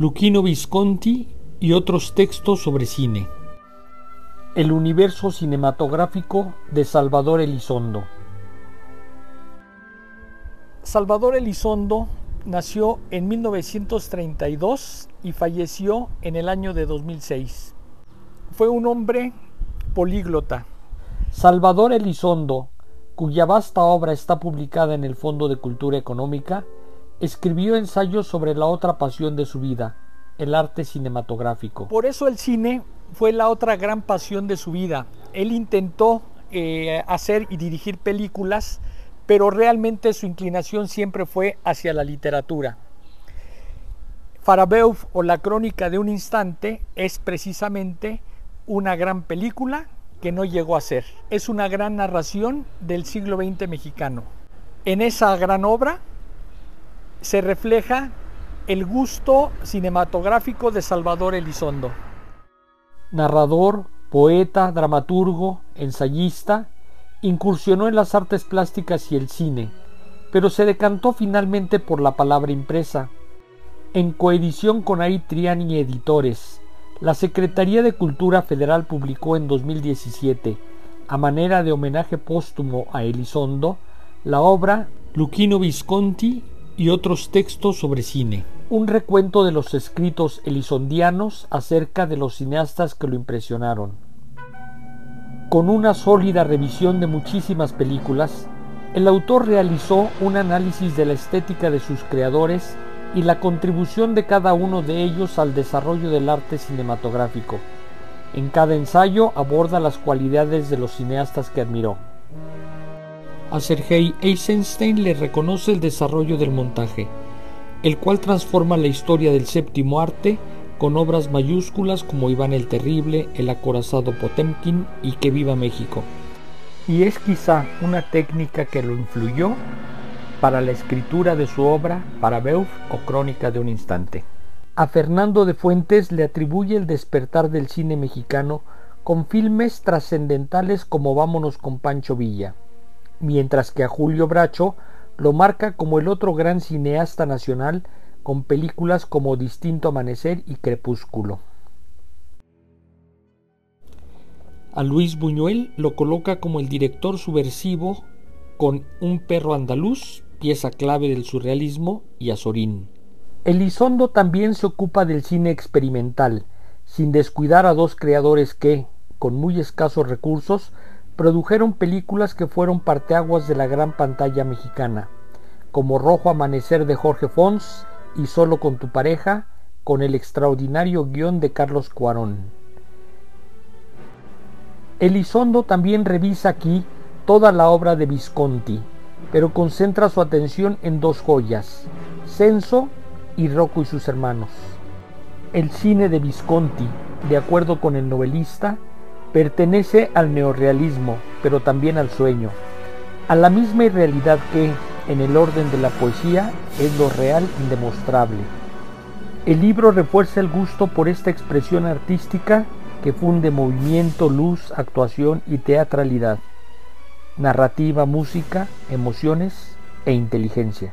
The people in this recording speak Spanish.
Luchino Visconti y otros textos sobre cine. El universo cinematográfico de Salvador Elizondo. Salvador Elizondo nació en 1932 y falleció en el año de 2006. Fue un hombre políglota. Salvador Elizondo, cuya vasta obra está publicada en el Fondo de Cultura Económica, escribió ensayos sobre la otra pasión de su vida, el arte cinematográfico. Por eso el cine fue la otra gran pasión de su vida. Él intentó eh, hacer y dirigir películas, pero realmente su inclinación siempre fue hacia la literatura. Farabeuf o La Crónica de un Instante es precisamente una gran película que no llegó a ser. Es una gran narración del siglo XX mexicano. En esa gran obra se refleja el gusto cinematográfico de Salvador Elizondo. Narrador, poeta, dramaturgo, ensayista, incursionó en las artes plásticas y el cine, pero se decantó finalmente por la palabra impresa. En coedición con Ari Triani Editores, la Secretaría de Cultura Federal publicó en 2017, a manera de homenaje póstumo a Elizondo, la obra Luchino Visconti y otros textos sobre cine. Un recuento de los escritos elizondianos acerca de los cineastas que lo impresionaron. Con una sólida revisión de muchísimas películas, el autor realizó un análisis de la estética de sus creadores y la contribución de cada uno de ellos al desarrollo del arte cinematográfico. En cada ensayo aborda las cualidades de los cineastas que admiró. A Sergei Eisenstein le reconoce el desarrollo del montaje, el cual transforma la historia del séptimo arte con obras mayúsculas como Iván el Terrible, El acorazado Potemkin y Que viva México. Y es quizá una técnica que lo influyó para la escritura de su obra Para Beuf o Crónica de un Instante. A Fernando de Fuentes le atribuye el despertar del cine mexicano con filmes trascendentales como Vámonos con Pancho Villa, mientras que a Julio Bracho lo marca como el otro gran cineasta nacional con películas como Distinto Amanecer y Crepúsculo. A Luis Buñuel lo coloca como el director subversivo con Un perro andaluz, pieza clave del surrealismo, y Azorín. Elizondo también se ocupa del cine experimental, sin descuidar a dos creadores que, con muy escasos recursos, produjeron películas que fueron parteaguas de la gran pantalla mexicana, como Rojo Amanecer de Jorge Fons y Solo con tu pareja, con el extraordinario guion de Carlos Cuarón. Elizondo también revisa aquí toda la obra de Visconti, pero concentra su atención en dos joyas, Censo y Rocco y sus hermanos. El cine de Visconti, de acuerdo con el novelista, pertenece al neorrealismo, pero también al sueño, a la misma irrealidad que, en el orden de la poesía, es lo real indemostrable. El libro refuerza el gusto por esta expresión artística que funde movimiento, luz, actuación y teatralidad narrativa, música, emociones e inteligencia.